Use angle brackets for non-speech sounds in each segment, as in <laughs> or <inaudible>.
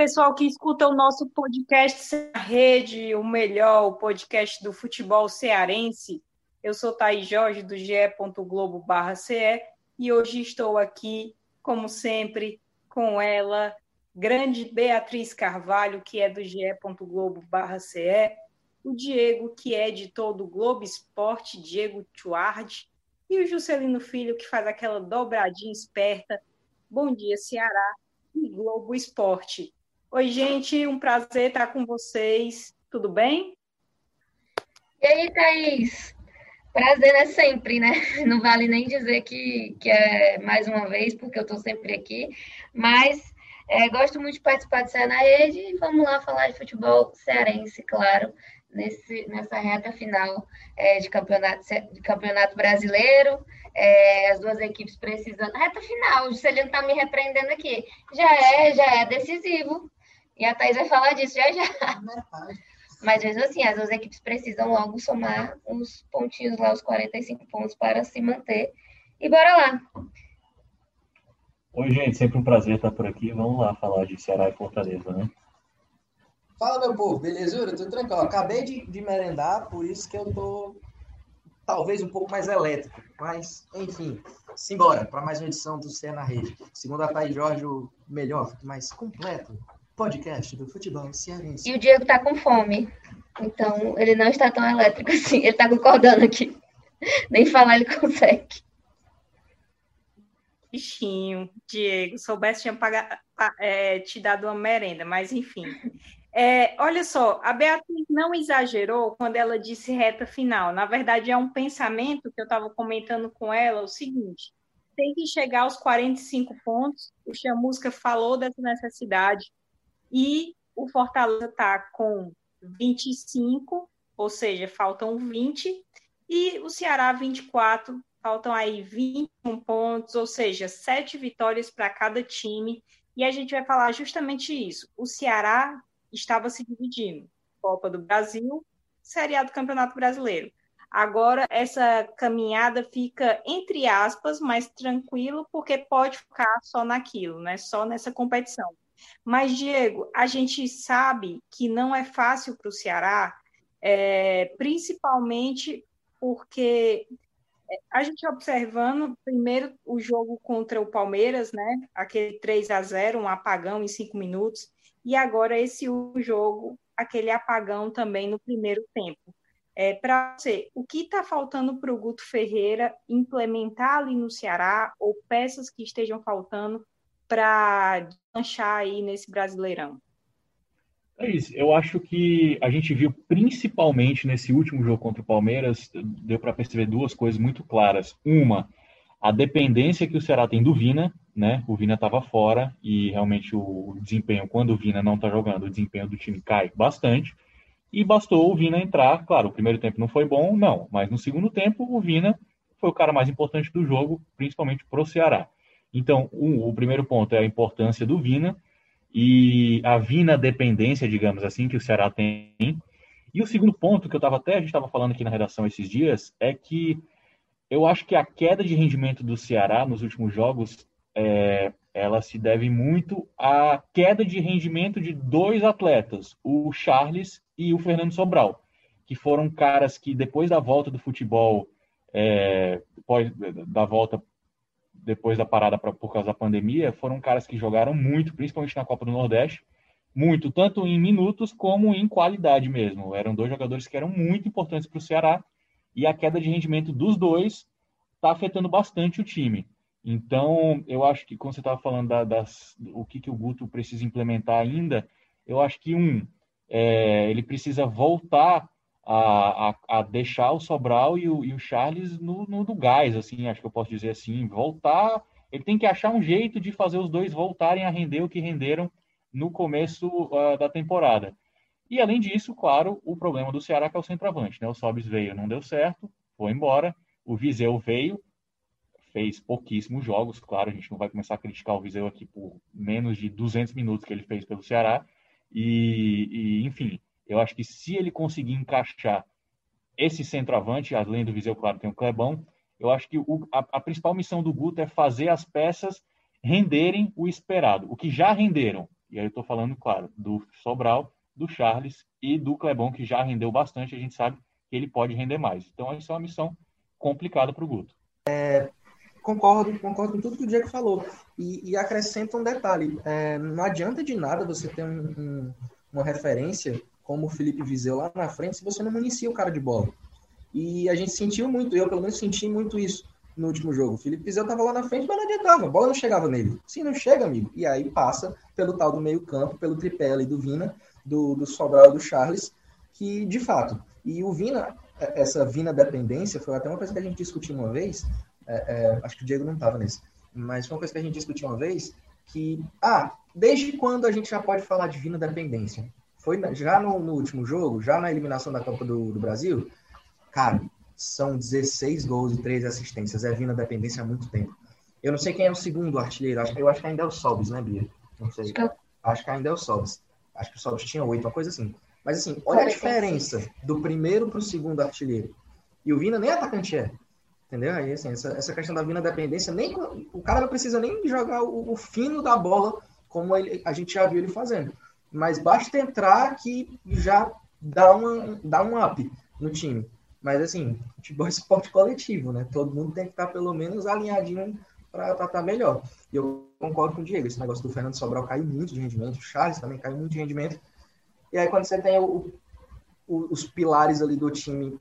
Pessoal que escuta o nosso podcast Rede, o melhor o podcast do futebol cearense. Eu sou Thaís Jorge, do ge.globo.ce, e hoje estou aqui, como sempre, com ela, grande Beatriz Carvalho, que é do ge.globo.ce, o Diego, que é de todo o Globo Esporte, Diego Tuardi, e o Juscelino Filho, que faz aquela dobradinha esperta. Bom dia, Ceará e Globo Esporte. Oi, gente, um prazer estar com vocês. Tudo bem? E aí, Thaís? Prazer é sempre, né? <laughs> Não vale nem dizer que, que é mais uma vez, porque eu estou sempre aqui, mas é, gosto muito de participar de Ceará na Rede e vamos lá falar de futebol cearense, claro nesse, nessa reta final é, de, campeonato, de campeonato brasileiro. É, as duas equipes precisando. Reta final, o Juscelino está me repreendendo aqui. Já é, já é decisivo. E a Thaís vai falar disso já já. É Mas mesmo assim, as duas equipes precisam logo somar uns pontinhos lá, os 45 pontos, para se manter. E bora lá. Oi, gente, sempre um prazer estar por aqui. Vamos lá falar de Ceará e Fortaleza, né? Fala, meu povo, belezura? Tudo tranquilo. Acabei de, de merendar, por isso que eu tô talvez um pouco mais elétrico. Mas, enfim, simbora para mais uma edição do Cé na Rede. Segundo a Thaís Jorge, o melhor, mais completo podcast do futebol cearense. E o Diego tá com fome. Então, ele não está tão elétrico assim. Ele tá concordando aqui. Nem falar ele consegue. Bichinho, Diego, soubesse tinha pagar, é, te dado uma merenda, mas enfim. É, olha só, a Beatriz não exagerou quando ela disse reta final. Na verdade, é um pensamento que eu estava comentando com ela, o seguinte, tem que chegar aos 45 pontos, o Chamusca falou dessa necessidade, e o Fortaleza está com 25, ou seja, faltam 20, e o Ceará 24, faltam aí 21 pontos, ou seja, sete vitórias para cada time, e a gente vai falar justamente isso. O Ceará estava se dividindo. Copa do Brasil, Série A do Campeonato Brasileiro. Agora, essa caminhada fica, entre aspas, mais tranquilo, porque pode ficar só naquilo, né? só nessa competição. Mas, Diego, a gente sabe que não é fácil para o Ceará, é, principalmente porque é, a gente observando primeiro o jogo contra o Palmeiras, né? Aquele 3 a 0 um apagão em cinco minutos e agora esse jogo, aquele apagão também no primeiro tempo. É, para você, o que está faltando para o Guto Ferreira implementar ali no Ceará, ou peças que estejam faltando para lanchar aí nesse Brasileirão? É. Eu acho que a gente viu principalmente nesse último jogo contra o Palmeiras, deu para perceber duas coisas muito claras. Uma, a dependência que o Ceará tem do Vina, né? O Vina estava fora e realmente o desempenho, quando o Vina não está jogando, o desempenho do time cai bastante. E bastou o Vina entrar. Claro, o primeiro tempo não foi bom, não, mas no segundo tempo o Vina foi o cara mais importante do jogo, principalmente para o Ceará. Então, um, o primeiro ponto é a importância do Vina e a Vina dependência, digamos assim, que o Ceará tem. E o segundo ponto que eu estava até a gente estava falando aqui na redação esses dias é que eu acho que a queda de rendimento do Ceará nos últimos jogos é, ela se deve muito à queda de rendimento de dois atletas, o Charles e o Fernando Sobral, que foram caras que depois da volta do futebol, é, depois da volta depois da parada pra, por causa da pandemia, foram caras que jogaram muito, principalmente na Copa do Nordeste, muito, tanto em minutos como em qualidade mesmo. Eram dois jogadores que eram muito importantes para o Ceará e a queda de rendimento dos dois está afetando bastante o time. Então, eu acho que quando você estava falando da, das, o que, que o Guto precisa implementar ainda, eu acho que, um, é, ele precisa voltar a, a, a, deixar o Sobral e o, e o Charles no, no, gás, assim, acho que eu posso dizer assim, voltar, ele tem que achar um jeito de fazer os dois voltarem a render o que renderam no começo uh, da temporada. E além disso, claro, o problema do Ceará que é o centroavante, né? O Sobis veio, não deu certo, foi embora. O Viseu veio, fez pouquíssimos jogos, claro, a gente não vai começar a criticar o Viseu aqui por menos de 200 minutos que ele fez pelo Ceará. E, e enfim, eu acho que se ele conseguir encaixar esse centroavante, além do Viseu, claro, tem o Clebão, eu acho que o, a, a principal missão do Guto é fazer as peças renderem o esperado, o que já renderam, E aí eu estou falando, claro, do Sobral, do Charles e do Clebon, que já rendeu bastante, a gente sabe que ele pode render mais. Então, isso é uma missão complicada para o Guto. É, concordo, concordo com tudo que o Diego falou. E, e acrescenta um detalhe: é, não adianta de nada você ter um, um, uma referência como o Felipe Viseu lá na frente se você não municia o cara de bola. E a gente sentiu muito, eu pelo menos senti muito isso no último jogo. O Felipe Viseu estava lá na frente, mas não adiantava, a bola não chegava nele. Sim, não chega, amigo. E aí passa pelo tal do meio-campo, pelo tripé ali do Vina, do, do Sobral e do Charles, que de fato. E o Vina, é, essa Vina dependência, foi até uma coisa que a gente discutiu uma vez. É, é, acho que o Diego não estava nesse, mas foi uma coisa que a gente discutiu uma vez. Que, ah, desde quando a gente já pode falar de Vina dependência? Foi já no, no último jogo, já na eliminação da Copa do, do Brasil? Cara, são 16 gols e 13 assistências. É vindo a dependência há muito tempo. Eu não sei quem é o segundo artilheiro. Eu acho que ainda é o Sobis, né, Bia? Não sei. Acho que ainda é o Sobis. Acho que o Sobis tinha oito, uma coisa assim. Mas assim, olha a diferença do primeiro para o segundo artilheiro. E o Vina nem atacante é. Entendeu? Aí, assim, essa, essa questão da Vina dependência, nem, o cara não precisa nem jogar o, o fino da bola como ele, a gente já viu ele fazendo. Mas basta entrar que já dá, uma, dá um up no time. Mas assim, futebol é esporte coletivo, né? Todo mundo tem que estar pelo menos alinhadinho para tá melhor. E eu concordo com o Diego, esse negócio do Fernando Sobral caiu muito de rendimento, o Charles também caiu muito de rendimento. E aí quando você tem o, o, os pilares ali do time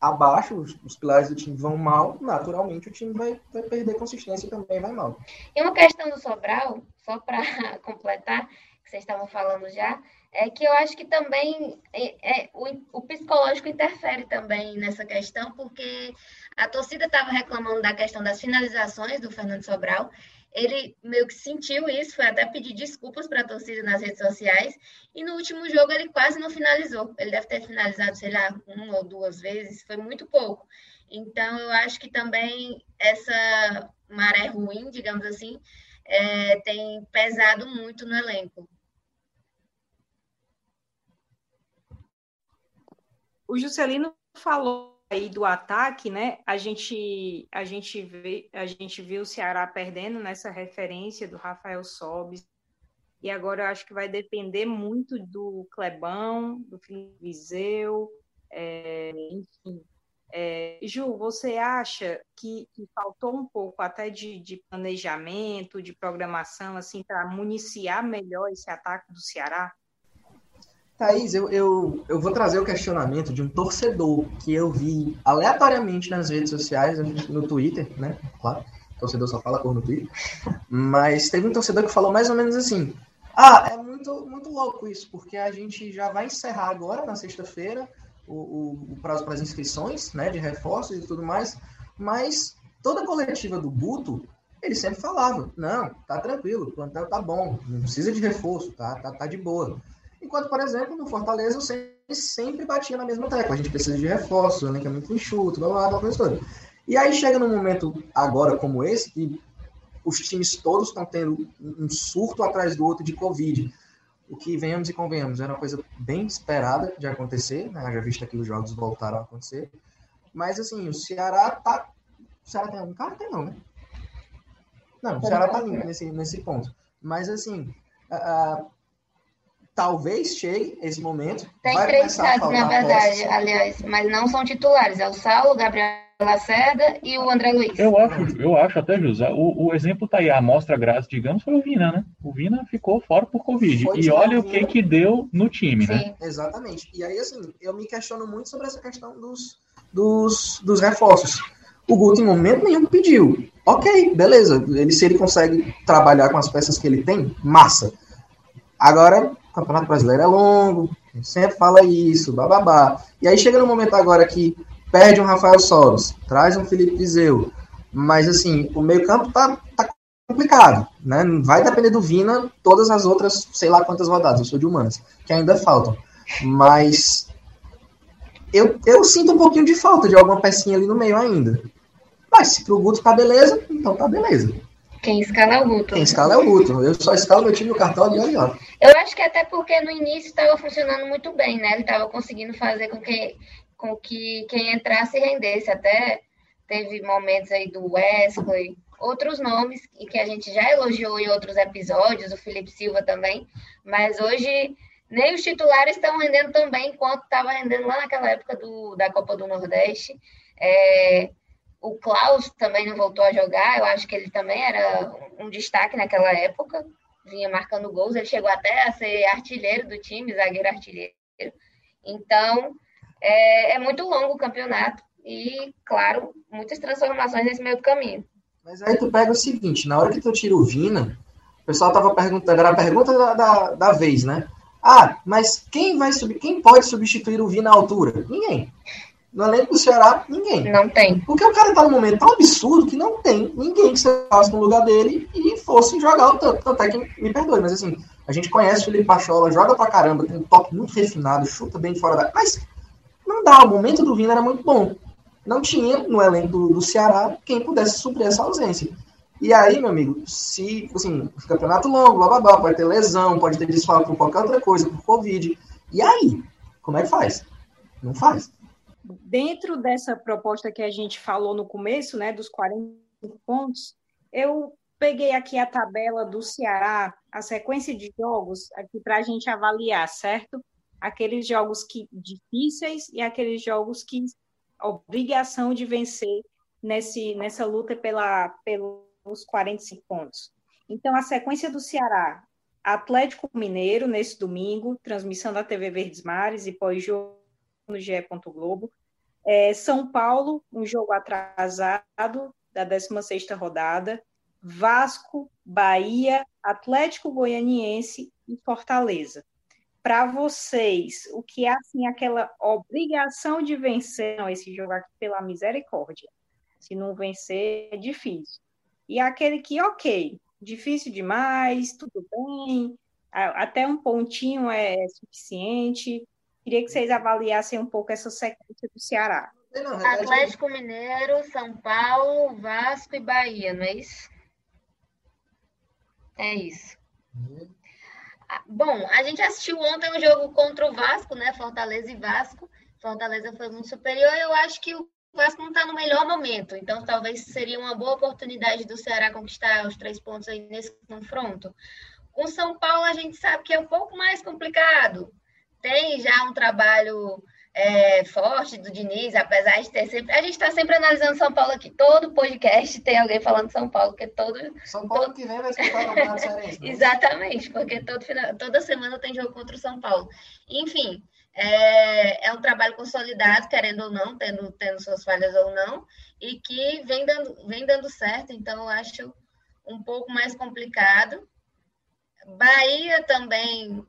abaixo, os, os, pilares do time vão mal, naturalmente o time vai, vai perder consistência e também vai mal. E uma questão do Sobral, só para <laughs> completar, vocês estavam falando já, é que eu acho que também é, é, o, o, psicológico interfere também nessa questão, porque a torcida estava reclamando da questão das finalizações do Fernando Sobral. Ele meio que sentiu isso, foi até pedir desculpas para a torcida nas redes sociais, e no último jogo ele quase não finalizou. Ele deve ter finalizado, sei lá, uma ou duas vezes, foi muito pouco. Então, eu acho que também essa maré ruim, digamos assim, é, tem pesado muito no elenco. O Juscelino falou aí do ataque, né? A gente a gente vê, a gente viu o Ceará perdendo nessa referência do Rafael Sobis. E agora eu acho que vai depender muito do Clebão, do Felipe Viseu, é, enfim. É, Ju, você acha que, que, faltou um pouco até de, de planejamento, de programação, assim, para municiar melhor esse ataque do Ceará? Thaís, eu, eu, eu vou trazer o questionamento de um torcedor que eu vi aleatoriamente nas redes sociais, no Twitter, né? Claro, torcedor só fala cor no Twitter. Mas teve um torcedor que falou mais ou menos assim: Ah, é muito, muito louco isso, porque a gente já vai encerrar agora, na sexta-feira, o, o, o, prazo para as inscrições, né? De reforços e tudo mais, mas toda a coletiva do Buto ele sempre falava: Não, tá tranquilo, o plantel tá bom, não precisa de reforço, tá, tá, tá de boa. Enquanto, por exemplo, no Fortaleza, o sempre, sempre batia na mesma tecla. A gente precisa de reforços, o elenco é muito enxuto, blá, blá, blá, blá, blá. E aí chega num momento agora como esse, que os times todos estão tendo um surto atrás do outro de Covid. O que, venhamos e convenhamos, era uma coisa bem esperada de acontecer, né? já visto que os jogos voltaram a acontecer. Mas, assim, o Ceará tá... O Ceará tem algum cara? Tem não, né? Não, o Ceará tá limpo nesse, nesse ponto. Mas, assim, uh, talvez chegue esse momento. Tem três caras, na verdade, aliás, mas não são titulares. É o Saulo, o Gabriel Lacerda e o André Luiz. Eu acho, eu acho até, José, o, o exemplo tá aí, a amostra grátis, digamos, foi o Vina, né? O Vina ficou fora por Covid. Foi e olha o que que deu no time, né? Sim. né? Exatamente. E aí, assim, eu me questiono muito sobre essa questão dos, dos, dos reforços. O Guto, em momento nenhum, pediu. Ok, beleza. Ele, se ele consegue trabalhar com as peças que ele tem, massa. Agora, o Campeonato Brasileiro é longo, sempre fala isso, bababá. E aí chega no momento agora que perde um Rafael Soros, traz um Felipe Vizeu, mas assim, o meio-campo tá, tá complicado, né? Vai depender do Vina todas as outras, sei lá quantas rodadas, eu sou de humanas, que ainda faltam. Mas eu, eu sinto um pouquinho de falta de alguma pecinha ali no meio ainda. Mas se pro Guto tá beleza, então tá beleza. Quem escala é o Guto. Quem escala é o Guto. Eu só escalo meu time no cartão e olha, olha. Eu acho que até porque no início estava funcionando muito bem, né? Ele estava conseguindo fazer com que, com que quem entrasse rendesse. Até teve momentos aí do Wesley, outros nomes e que a gente já elogiou em outros episódios, o Felipe Silva também, mas hoje nem os titulares estão rendendo tão bem quanto estava rendendo lá naquela época do, da Copa do Nordeste. É, o Klaus também não voltou a jogar, eu acho que ele também era um destaque naquela época, vinha marcando gols, ele chegou até a ser artilheiro do time, zagueiro artilheiro. Então, é, é muito longo o campeonato e, claro, muitas transformações nesse meio do caminho. Mas aí tu pega o seguinte, na hora que tu tira o Vina, o pessoal tava perguntando, era a pergunta da, da, da vez, né? Ah, mas quem vai subir, quem pode substituir o Vina à altura? Ninguém. No elenco do Ceará, ninguém. Não tem. Porque o cara tá num momento tão absurdo que não tem ninguém que se faça no lugar dele e fosse jogar o tanto. Tanto é que me perdoe, mas assim, a gente conhece o Felipe Pachola, joga pra caramba, tem um toque muito refinado, chuta bem de fora da. Mas não dá, o momento do Vina era muito bom. Não tinha no elenco do, do Ceará quem pudesse suprir essa ausência. E aí, meu amigo, se, assim, campeonato longo, blá blá blá, pode ter lesão, pode ter desfalque por qualquer outra coisa, por Covid. E aí, como é que faz? Não faz. Dentro dessa proposta que a gente falou no começo, né, dos 40 pontos, eu peguei aqui a tabela do Ceará, a sequência de jogos aqui para a gente avaliar, certo? Aqueles jogos que difíceis e aqueles jogos que obrigação de vencer nesse, nessa luta pela, pelo os 45 pontos. Então, a sequência do Ceará, Atlético Mineiro, nesse domingo, transmissão da TV Verdes Mares e pós-jogo no GE. Globo. É, São Paulo, um jogo atrasado da 16ª rodada. Vasco, Bahia, Atlético Goianiense e Fortaleza. Para vocês, o que é assim aquela obrigação de vencer não, esse jogo aqui pela misericórdia? Se não vencer, é difícil e aquele que, ok, difícil demais, tudo bem, até um pontinho é suficiente. Queria que vocês avaliassem um pouco essa sequência do Ceará. Atlético Mineiro, São Paulo, Vasco e Bahia, não é isso? É isso. Uhum. Bom, a gente assistiu ontem um jogo contra o Vasco, né? Fortaleza e Vasco. Fortaleza foi muito superior. Eu acho que o o Vasco não está no melhor momento, então talvez seria uma boa oportunidade do Ceará conquistar os três pontos aí nesse confronto. Com São Paulo, a gente sabe que é um pouco mais complicado. Tem já um trabalho é, forte do Diniz, apesar de ter sempre. A gente está sempre analisando São Paulo aqui. Todo podcast tem alguém falando São Paulo, porque todo. São Paulo todo... que vem vai escutar o Campeonato Cearense. Né? Exatamente, porque todo final... toda semana tem jogo contra o São Paulo. Enfim, é, é um trabalho consolidado, querendo ou não, tendo, tendo suas falhas ou não, e que vem dando, vem dando certo, então eu acho um pouco mais complicado. Bahia também,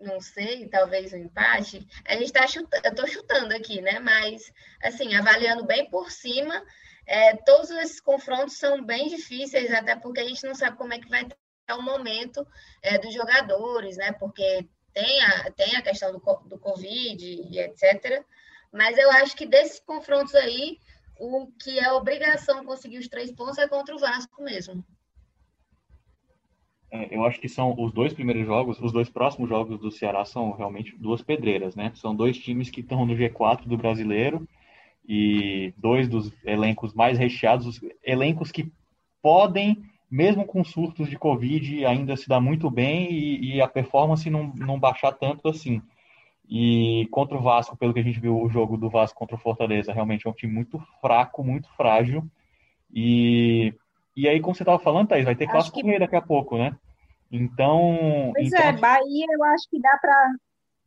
não sei, talvez um empate. A gente está chutando, eu estou chutando aqui, né? Mas, assim, avaliando bem por cima, é, todos esses confrontos são bem difíceis, até porque a gente não sabe como é que vai estar o momento é, dos jogadores, né? Porque tem a, tem a questão do, do Covid e etc. Mas eu acho que desses confrontos aí, o que é obrigação conseguir os três pontos é contra o Vasco mesmo. É, eu acho que são os dois primeiros jogos, os dois próximos jogos do Ceará são realmente duas pedreiras, né? São dois times que estão no G4 do brasileiro e dois dos elencos mais recheados, elencos que podem mesmo com surtos de Covid, ainda se dá muito bem e, e, a performance não, não baixar tanto assim. E contra o Vasco, pelo que a gente viu o jogo do Vasco contra o Fortaleza, realmente é um time muito fraco, muito frágil. E, e aí, como você estava falando, Thaís, vai ter clássico que... daqui a pouco, né? Então. Pois então... é, Bahia eu acho que dá para.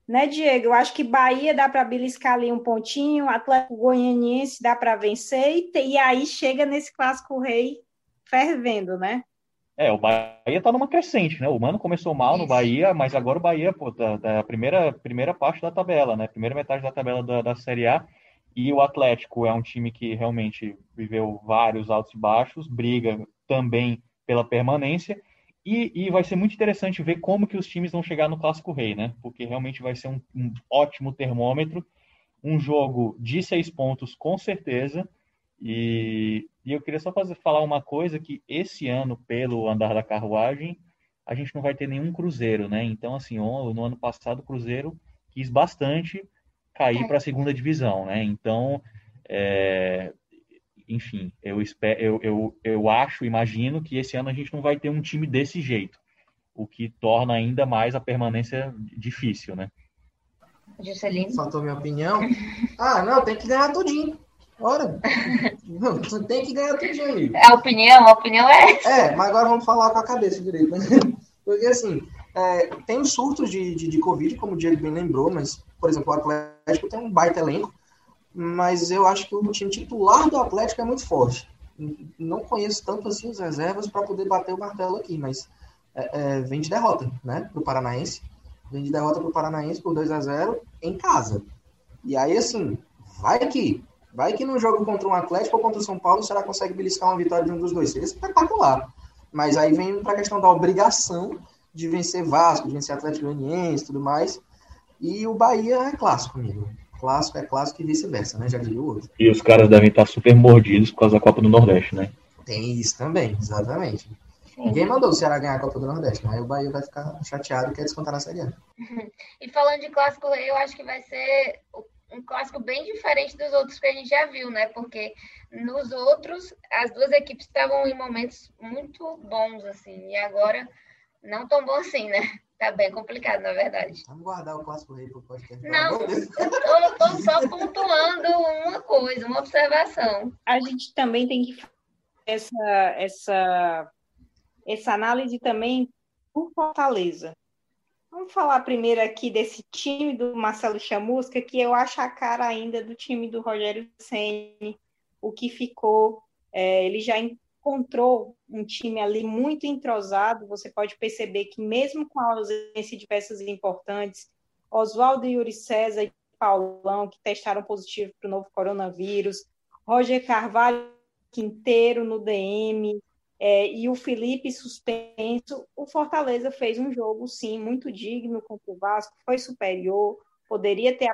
Né, Diego? Eu acho que Bahia dá para beliscar ali um pontinho, Atlético Goianiense dá para vencer, e, e aí chega nesse clássico rei fervendo, né? É, o Bahia tá numa crescente, né? O Mano começou mal no Bahia, mas agora o Bahia, pô, tá, tá a primeira, primeira parte da tabela, né? Primeira metade da tabela da, da Série A. E o Atlético é um time que realmente viveu vários altos e baixos, briga também pela permanência. E, e, vai ser muito interessante ver como que os times vão chegar no Clássico Rei, né? Porque realmente vai ser um, um ótimo termômetro. Um jogo de seis pontos, com certeza. E, e eu queria só fazer, falar uma coisa que esse ano, pelo andar da carruagem, a gente não vai ter nenhum cruzeiro, né? Então, assim, no ano passado o Cruzeiro quis bastante cair é. para a segunda divisão, né? Então, é, enfim, eu, espero, eu, eu, eu acho, imagino que esse ano a gente não vai ter um time desse jeito, o que torna ainda mais a permanência difícil, né? Juscelino? Faltou minha opinião. Ah, não, tem que ganhar tudinho. Ora, não, tem que ganhar tudinho, amigo. A opinião, a opinião é É, mas agora vamos falar com a cabeça direito, né? Porque assim, é, tem surtos de, de, de Covid, como o Diego bem lembrou, mas, por exemplo, o Atlético tem um baita elenco, mas eu acho que o time titular do Atlético é muito forte. Não conheço tanto assim os reservas para poder bater o martelo aqui, mas é, é, vem de derrota, né, pro Paranaense. Vem de derrota pro Paranaense por 2 a 0 em casa. E aí, assim, vai que vai que no jogo contra um Atlético ou contra o São Paulo, o Ceará consegue beliscar uma vitória de um dos dois. Seria espetacular. Mas aí vem para a questão da obrigação de vencer Vasco, de vencer Atlético Goianiense e tudo mais. E o Bahia é clássico, amigo clássico é clássico e vice-versa, né? Já diria o outro. E os caras devem estar super mordidos por causa da Copa do Nordeste, né? Tem isso também, exatamente. Sim. Ninguém mandou o Ceará ganhar a Copa do Nordeste? Aí o Bahia vai ficar chateado e quer descontar na Série A. <laughs> E falando de clássico, eu acho que vai ser um clássico bem diferente dos outros que a gente já viu, né? Porque nos outros, as duas equipes estavam em momentos muito bons, assim, e agora não tão bom assim, né? Tá bem complicado, na verdade. Vamos guardar o clássico rei pro podcast. Não, eu tô só pontuando uma coisa, uma observação. A gente também tem que fazer essa, essa, essa análise também por Fortaleza. Vamos falar primeiro aqui desse time do Marcelo Chamusca, que eu acho a cara ainda do time do Rogério Senni, o que ficou. É, ele já encontrou um time ali muito entrosado, você pode perceber que mesmo com a ausência de peças importantes, Oswaldo Yuri César e Paulão, que testaram positivo para o novo coronavírus, Roger Carvalho Quinteiro no DM, é, e o Felipe suspenso, o Fortaleza fez um jogo, sim, muito digno contra o Vasco, foi superior, poderia ter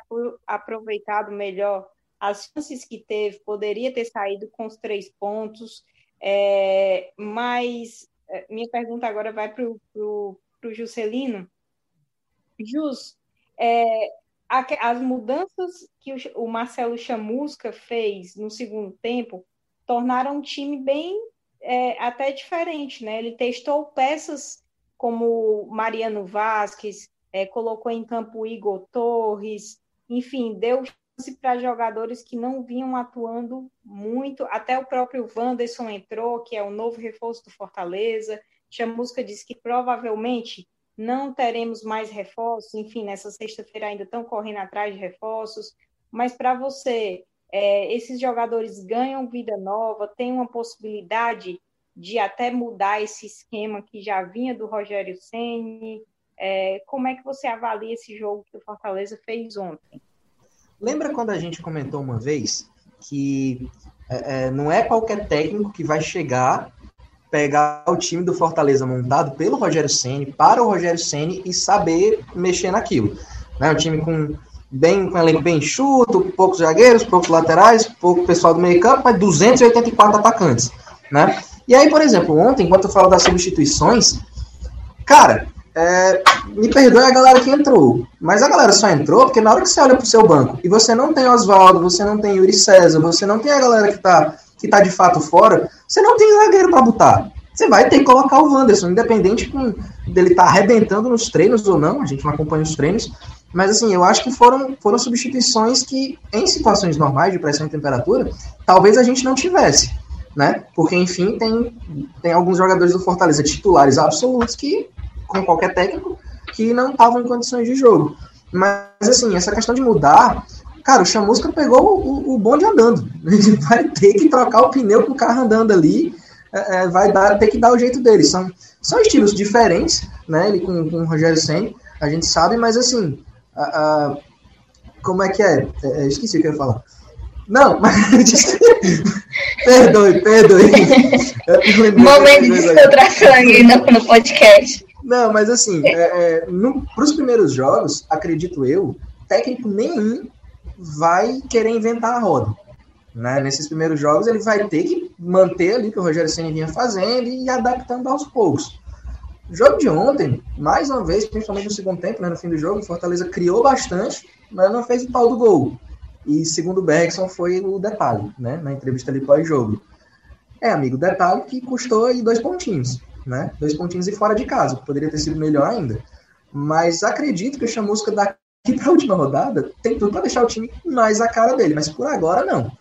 aproveitado melhor as chances que teve, poderia ter saído com os três pontos, é, mas é, minha pergunta agora vai para o Juscelino. Jus, é, as mudanças que o, Marcelo Chamusca fez no segundo tempo tornaram o time bem é, até diferente, né? Ele testou peças como Mariano Vasquez, é, colocou em campo Igor Torres, enfim, deu para jogadores que não vinham atuando muito, até o próprio Wanderson entrou, que é o novo reforço do Fortaleza. Chamusca disse que provavelmente não teremos mais reforços, enfim, nessa sexta-feira ainda estão correndo atrás de reforços, mas para você, é, esses jogadores ganham vida nova, tem uma possibilidade de até mudar esse esquema que já vinha do Rogério Ceni. É, como é que você avalia esse jogo que o Fortaleza fez ontem? Lembra quando a gente comentou uma vez que é, é, não é qualquer técnico que vai chegar, pegar o time do Fortaleza montado pelo Rogério Ceni para o Rogério Ceni e saber mexer naquilo. Né? Um time com bem com elenco bem enxuto, poucos zagueiros, poucos laterais, pouco pessoal do meio campo, mas 284 atacantes, né? E aí, por exemplo, ontem, enquanto eu falo das substituições, cara, é, me perdoe a galera que entrou, mas a galera só entrou porque na hora que você olha pro seu banco e você não tem Oswaldo, você não tem Yuri César, você não tem a galera que tá, que tá de fato fora, você não tem zagueiro para botar. Você vai ter que colocar o Wanderson, independente com, dele estar tá arrebentando nos treinos ou não, a gente não acompanha os treinos, mas assim, eu acho que foram, foram substituições que, em situações normais de pressão e temperatura, talvez a gente não tivesse. Né? Porque, enfim, tem, tem alguns jogadores do Fortaleza titulares absolutos que com qualquer técnico, que não estavam em condições de jogo. Mas, assim, essa questão de mudar, cara, o Chamusca pegou o, o bonde andando. <laughs> Ele vai ter que trocar o pneu com o carro andando ali, é, é, vai dar, ter que dar o jeito dele. São, são estilos diferentes, né? Ele com, com o Rogério Senna, a gente sabe, mas assim, a, a, como é que é? é? Esqueci o que eu ia falar. Não, mas. <laughs> perdoe, perdoe. <laughs> Momento de descontração aqui no podcast. Não, mas assim, é, é, para os primeiros jogos, acredito eu, técnico nenhum vai querer inventar a roda. Né? Nesses primeiros jogos, ele vai ter que manter ali o que o Rogério Senna vinha fazendo e adaptando aos poucos. O jogo de ontem, mais uma vez, principalmente no segundo tempo, né, no fim do jogo, o Fortaleza criou bastante, mas não fez o tal do gol. E segundo o Bergson, foi o detalhe, né? Na entrevista ali pós-jogo. É, amigo, detalhe que custou aí dois pontinhos, né? Dois pontinhos e fora de casa, que poderia ter sido melhor ainda. Mas acredito que o Chamusca daqui <laughs> para a última rodada tem tudo para deixar o time mais a cara dele, mas por agora não.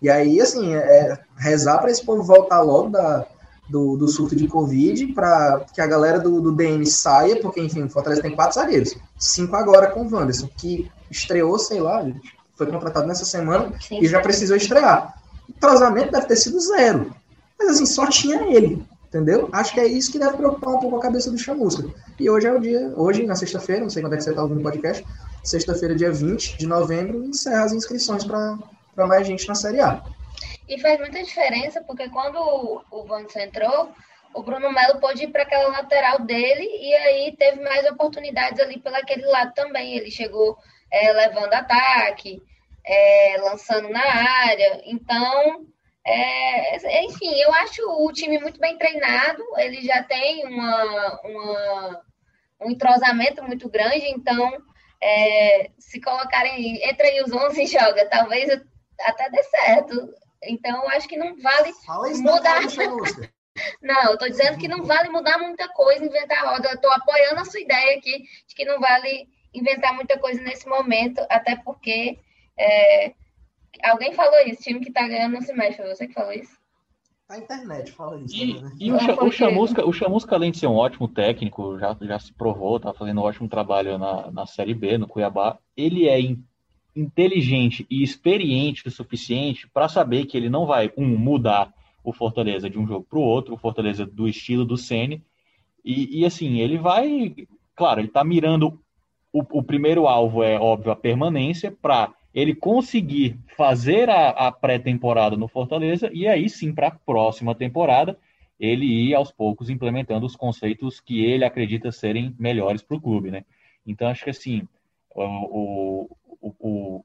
E aí, assim, é rezar para esse povo voltar logo da, do, do surto de Covid, para que a galera do, do DM saia, porque, enfim, o Fortaleza tem quatro zagueiros. Cinco agora com o Wanderson, que estreou, sei lá, foi contratado nessa semana Sim. e já precisou estrear. O tratamento deve ter sido zero. Mas, assim, só tinha ele, entendeu? Acho que é isso que deve preocupar um pouco a cabeça do Chamusca. E hoje é o dia, hoje, na sexta-feira, não sei quando é que você está ouvindo o podcast, sexta-feira, dia 20 de novembro, encerra as inscrições para mais gente na Série A. E faz muita diferença, porque quando o Vantos entrou, o Bruno Melo pôde ir para aquela lateral dele e aí teve mais oportunidades ali pelo aquele lado também. Ele chegou é, levando ataque, é, lançando na área. Então, é, enfim, eu acho o time muito bem treinado. Ele já tem uma, uma um entrosamento muito grande. Então, é, se colocarem entre aí os 11 e joga, talvez até dê certo. Então, acho que não vale mudar. <laughs> Não, eu tô dizendo que não vale mudar muita coisa, inventar roda. Eu tô apoiando a sua ideia aqui de que não vale inventar muita coisa nesse momento, até porque é, alguém falou isso, time que tá ganhando não se mexe, foi você que falou isso? A internet fala isso. E, né? e o, o, Chamusca, o Chamusca, além de ser um ótimo técnico, já, já se provou, tá fazendo um ótimo trabalho na, na Série B, no Cuiabá, ele é inteligente e experiente o suficiente para saber que ele não vai, um, mudar o Fortaleza de um jogo para o outro, o Fortaleza do estilo do Sene, e, e, assim, ele vai, claro, ele está mirando, o, o, primeiro alvo é, óbvio, a permanência, para ele conseguir fazer a, a pré-temporada no Fortaleza, e aí sim, para a próxima temporada, ele ir aos poucos implementando os conceitos que ele acredita serem melhores para o clube, né? Então, acho que assim, o, o, o,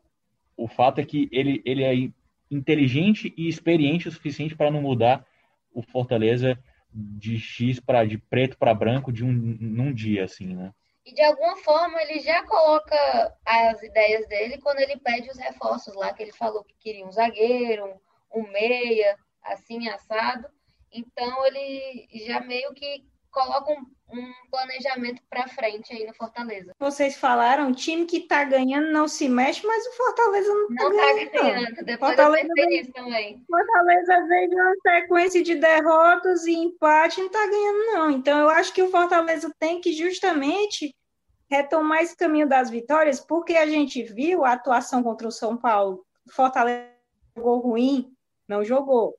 o fato é que ele, ele é inteligente e experiente o suficiente para não mudar o Fortaleza de X para de preto para branco de um num dia assim, né? E de alguma forma ele já coloca as ideias dele quando ele pede os reforços lá que ele falou que queria um zagueiro, um, um meia, assim assado. Então ele já meio que coloca um, um planejamento para frente aí no Fortaleza. Vocês falaram, time que tá ganhando não se mexe, mas o Fortaleza não, tá não tá ganhando. ganhando. Depois Fortaleza eu também. Fortaleza veio de uma sequência de derrotas e empate, não tá ganhando não. Então eu acho que o Fortaleza tem que justamente retomar esse caminho das vitórias, porque a gente viu a atuação contra o São Paulo. Fortaleza jogou ruim, não jogou.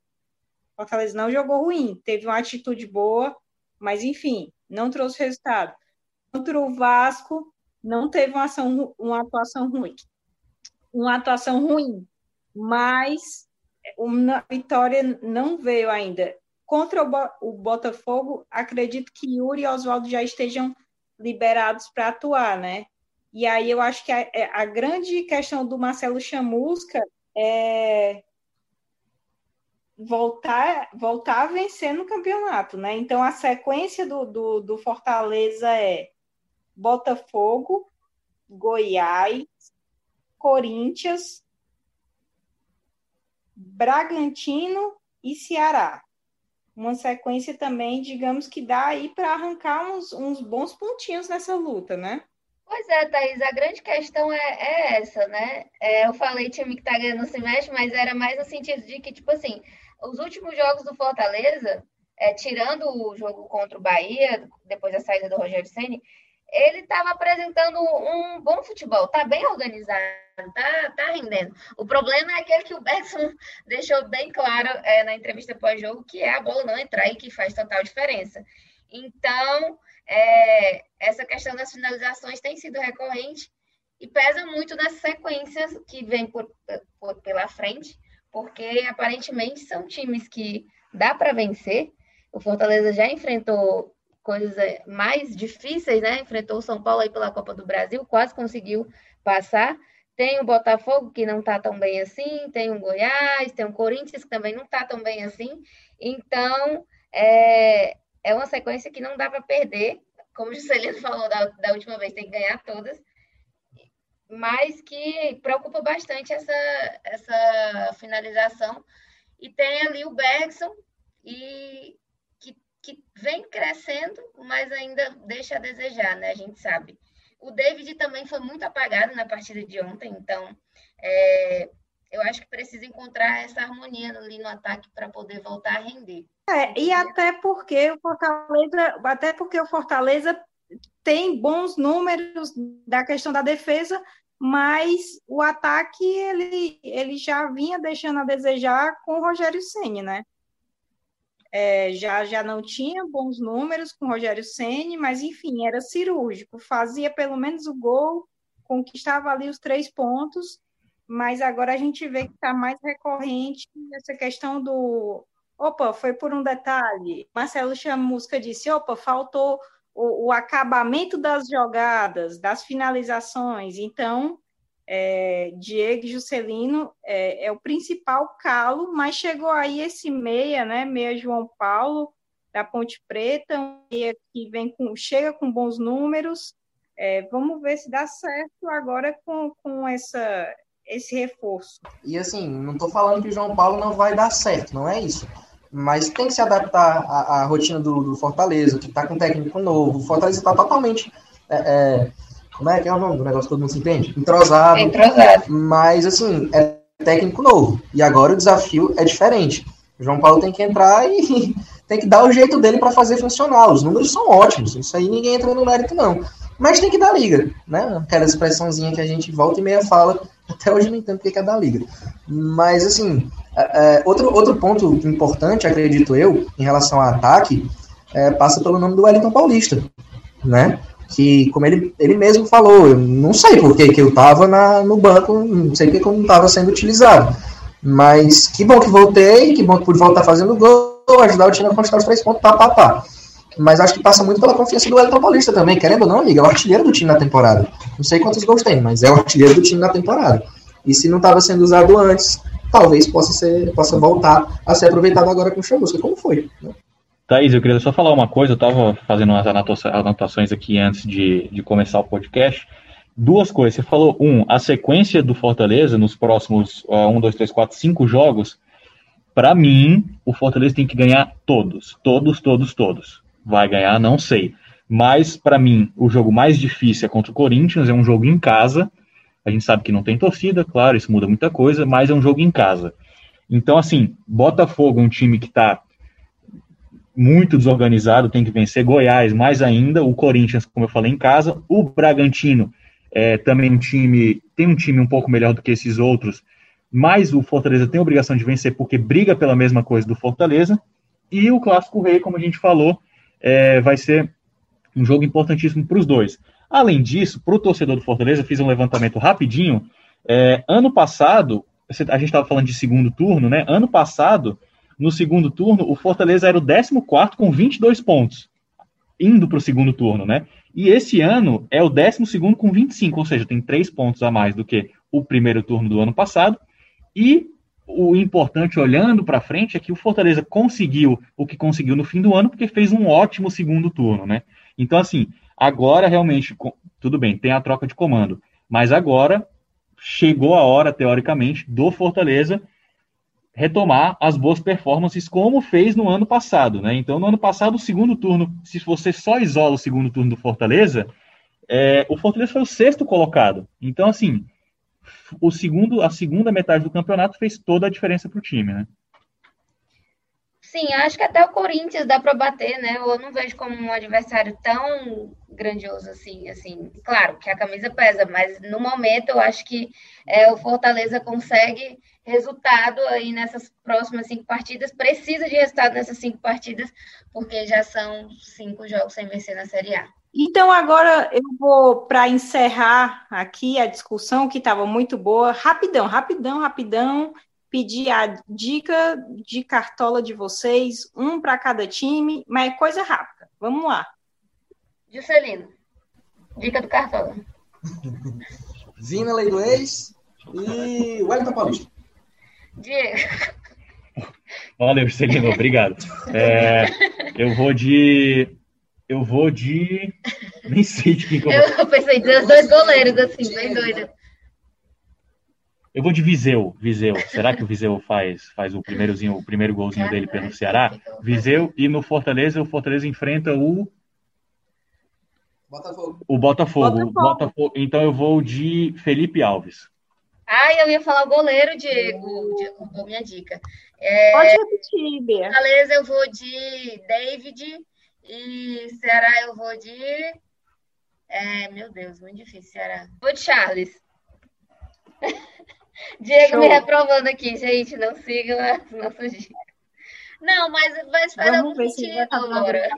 Fortaleza não jogou ruim, teve uma atitude boa, mas enfim, não trouxe resultado. Contra o Vasco, não teve uma, ação, uma atuação ruim. Uma atuação ruim, mas uma vitória não veio ainda. Contra o Botafogo, acredito que Yuri e Oswaldo já estejam liberados para atuar, né? E aí eu acho que a, é, a grande questão do Marcelo Chamusca é voltar, voltar a vencer no campeonato, né? Então a sequência do, do, do Fortaleza é Botafogo, Goiás, Corinthians, Bragantino e Ceará. Uma sequência também, digamos que dá aí para arrancar uns, uns bons pontinhos nessa luta, né? Pois é, Thaís, a grande questão é, é essa, né? É, eu falei time que tá ganhando semestre, mas era mais no sentido de que, tipo assim, os últimos jogos do Fortaleza, é, tirando o jogo contra o Bahia, depois da saída do Rogério Ceni, ele estava apresentando um bom futebol, tá bem organizado, tá, tá rendendo. O problema é aquele que o Bergson <laughs> deixou bem claro é, na entrevista pós-jogo, que é a bola não entrar e que faz total diferença. Então, é, essa questão das finalizações tem sido recorrente e pesa muito nas sequências que vem por, por pela frente porque aparentemente são times que dá para vencer. O Fortaleza já enfrentou coisas eh, mais difíceis, né? Enfrentou o São Paulo aí pela Copa do Brasil, quase conseguiu passar. Tem o Botafogo, que não está tão bem assim, tem o Goiás, tem o Corinthians, que também não está tão bem assim. Então, é, é uma sequência que não dá para perder. Como o Juscelino <laughs> falou da, da última vez, tem que ganhar todas. mas que preocupa bastante essa, essa finalização. E tem ali o Bergson, e que, que vem crescendo, mas ainda deixa a desejar, né? A gente sabe. O David também foi muito apagado na partida de ontem, então é, eu acho que precisa encontrar essa harmonia ali no ataque para poder voltar a render. É, e até porque o Fortaleza, até porque o Fortaleza tem bons números da questão da defesa, mas o ataque ele, ele já vinha deixando a desejar com o Rogério Ceni, né? É, já, já não tinha bons números com o Rogério Ceni, mas enfim, era cirúrgico, fazia pelo menos o gol, conquistava ali os três pontos, mas agora a gente vê que está mais recorrente essa questão do opa, foi por um detalhe. Marcelo Chamusca disse, opa, faltou o, o acabamento das jogadas, das finalizações. Então, é, Diego Juscelino é, é, o principal calo, mas chegou aí esse meia, né? Meia João Paulo, da Ponte Preta, um meia que vem com, chega com bons números. É, vamos ver se dá certo agora com, com essa, esse reforço. E assim, não estou falando que o João Paulo não vai dar certo, não é isso. Mas tem que se adaptar à, à rotina do, do, Fortaleza, que está com um técnico novo. O Fortaleza está totalmente é, é, como é que é o nome do negócio que todo mundo se entende? Entrosado. Entrosado. Mas, assim, é técnico novo. E agora o desafio é diferente. O João Paulo tem que entrar e <laughs> tem que dar o jeito dele para fazer funcionar. Os números são ótimos. Isso aí ninguém entra no mérito, não. Mas tem que dar liga, né? Aquela expressãozinha que a gente volta e meia fala. Até hoje não entendo o que é dar liga. Mas, assim, é, é, outro, outro ponto importante, acredito eu, em relação ao ataque, é, passa pelo nome do Wellington Paulista, né? que, como ele, ele mesmo falou, eu não sei por que, que eu estava no banco, não sei porque eu não estava sendo utilizado. Mas que bom que voltei, que bom que pude voltar fazendo gol, ajudar o time a conquistar os três pontos, pá, pá, pá. Mas acho que passa muito pela confiança do Elton Paulista também, querendo ou não, amiga, é o artilheiro do time na temporada. Não sei quantos gols tem, mas é o artilheiro do time na temporada. E se não estava sendo usado antes, talvez possa, ser, possa voltar a ser aproveitado agora com o Chamusca, como foi. Né? Thaís, eu queria só falar uma coisa, eu estava fazendo umas anotações aqui antes de, de começar o podcast. Duas coisas. Você falou, um, a sequência do Fortaleza nos próximos uh, um, dois, três, quatro, cinco jogos. Para mim, o Fortaleza tem que ganhar todos. Todos, todos, todos. Vai ganhar, não sei. Mas, para mim, o jogo mais difícil é contra o Corinthians, é um jogo em casa. A gente sabe que não tem torcida, claro, isso muda muita coisa, mas é um jogo em casa. Então, assim, Botafogo um time que está muito desorganizado, tem que vencer Goiás, mais ainda, o Corinthians, como eu falei, em casa, o Bragantino é, também um time, tem um time um pouco melhor do que esses outros, mas o Fortaleza tem a obrigação de vencer porque briga pela mesma coisa do Fortaleza, e o Clássico Rei, como a gente falou, é, vai ser um jogo importantíssimo para os dois. Além disso, para o torcedor do Fortaleza, fiz um levantamento rapidinho, é, ano passado, a gente estava falando de segundo turno, né? Ano passado, no segundo turno, o Fortaleza era o 14 com 22 pontos, indo para o segundo turno, né? E esse ano é o 12 com 25, ou seja, tem três pontos a mais do que o primeiro turno do ano passado. E o importante, olhando para frente, é que o Fortaleza conseguiu o que conseguiu no fim do ano, porque fez um ótimo segundo turno, né? Então, assim, agora realmente, tudo bem, tem a troca de comando, mas agora chegou a hora, teoricamente, do Fortaleza retomar as boas performances como fez no ano passado, né? Então, no ano passado, o segundo turno, se você só isola o segundo turno do Fortaleza, é, o Fortaleza foi o sexto colocado. Então, assim, o segundo, a segunda metade do campeonato fez toda a diferença para o time, né? Sim, acho que até o Corinthians dá para bater, né? Eu não vejo como um adversário tão grandioso assim, assim. Claro que a camisa pesa, mas no momento eu acho que é, o Fortaleza consegue resultado aí nessas próximas cinco partidas. Precisa de resultado nessas cinco partidas, porque já são cinco jogos sem vencer na Série A. Então, agora eu vou, para encerrar aqui a discussão, que estava muito boa, rapidão, rapidão, rapidão, pedir a dica de cartola de vocês, um para cada time, mas é coisa rápida. Vamos lá. Juscelino, dica do cartola. <laughs> Vina Lei do Ex e Wellington Paulista. Diego. Valeu, Celino, obrigado. É, eu vou de. Eu vou de. Nem sei de quem que eu vou. Eu pensei em os dois goleiros, assim, bem doido. Eu vou de Viseu, Viseu. Será que o Viseu faz, faz o primeirozinho, o primeiro golzinho dele pelo Ceará? Viseu e no Fortaleza, o Fortaleza enfrenta o Botafogo. o Botafogo. Botafogo. Botafogo. Então eu vou de Felipe Alves. Ah, eu ia falar o goleiro, Diego. Diego minha dica. É, Pode repetir, Bia. Fortaleza eu vou de David e Ceará eu vou de. É, meu Deus, muito difícil, Ceará. Vou de Charles. <laughs> Diego Show. me reprovando aqui, gente. Não sigam as nossas dicas. Não, mas, mas faz Vamos algum se agora.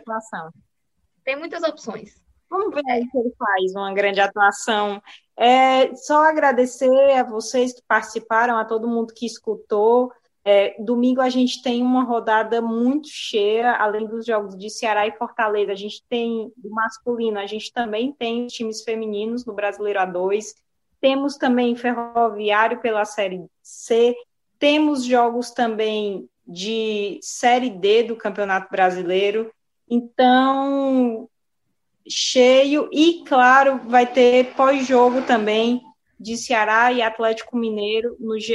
Tem muitas opções. Vamos ver aí se ele faz uma grande atuação. É, só agradecer a vocês que participaram, a todo mundo que escutou. É, domingo a gente tem uma rodada muito cheia, além dos jogos de Ceará e Fortaleza. A gente tem do masculino, a gente também tem times femininos no Brasileiro A2. Temos também Ferroviário pela Série C. Temos jogos também de Série D do Campeonato Brasileiro. Então, cheio e, claro, vai ter pós-jogo também de Ceará e Atlético Mineiro no GE.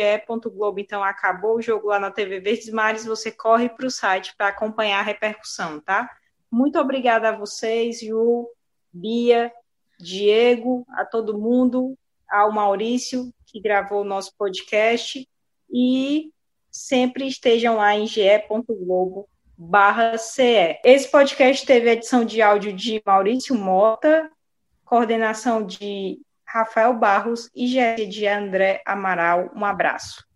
Globo. Então, acabou o jogo lá na TV Verdes Mares, você corre para o site para acompanhar a repercussão, tá? Muito obrigada a vocês, Ju, Bia, Diego, a todo mundo, ao Maurício, que gravou o nosso podcast, e sempre estejam lá em ge.globo barra CE. Esse podcast teve edição de áudio de Maurício Mota, coordenação de Rafael Barros e gerência de André Amaral. Um abraço.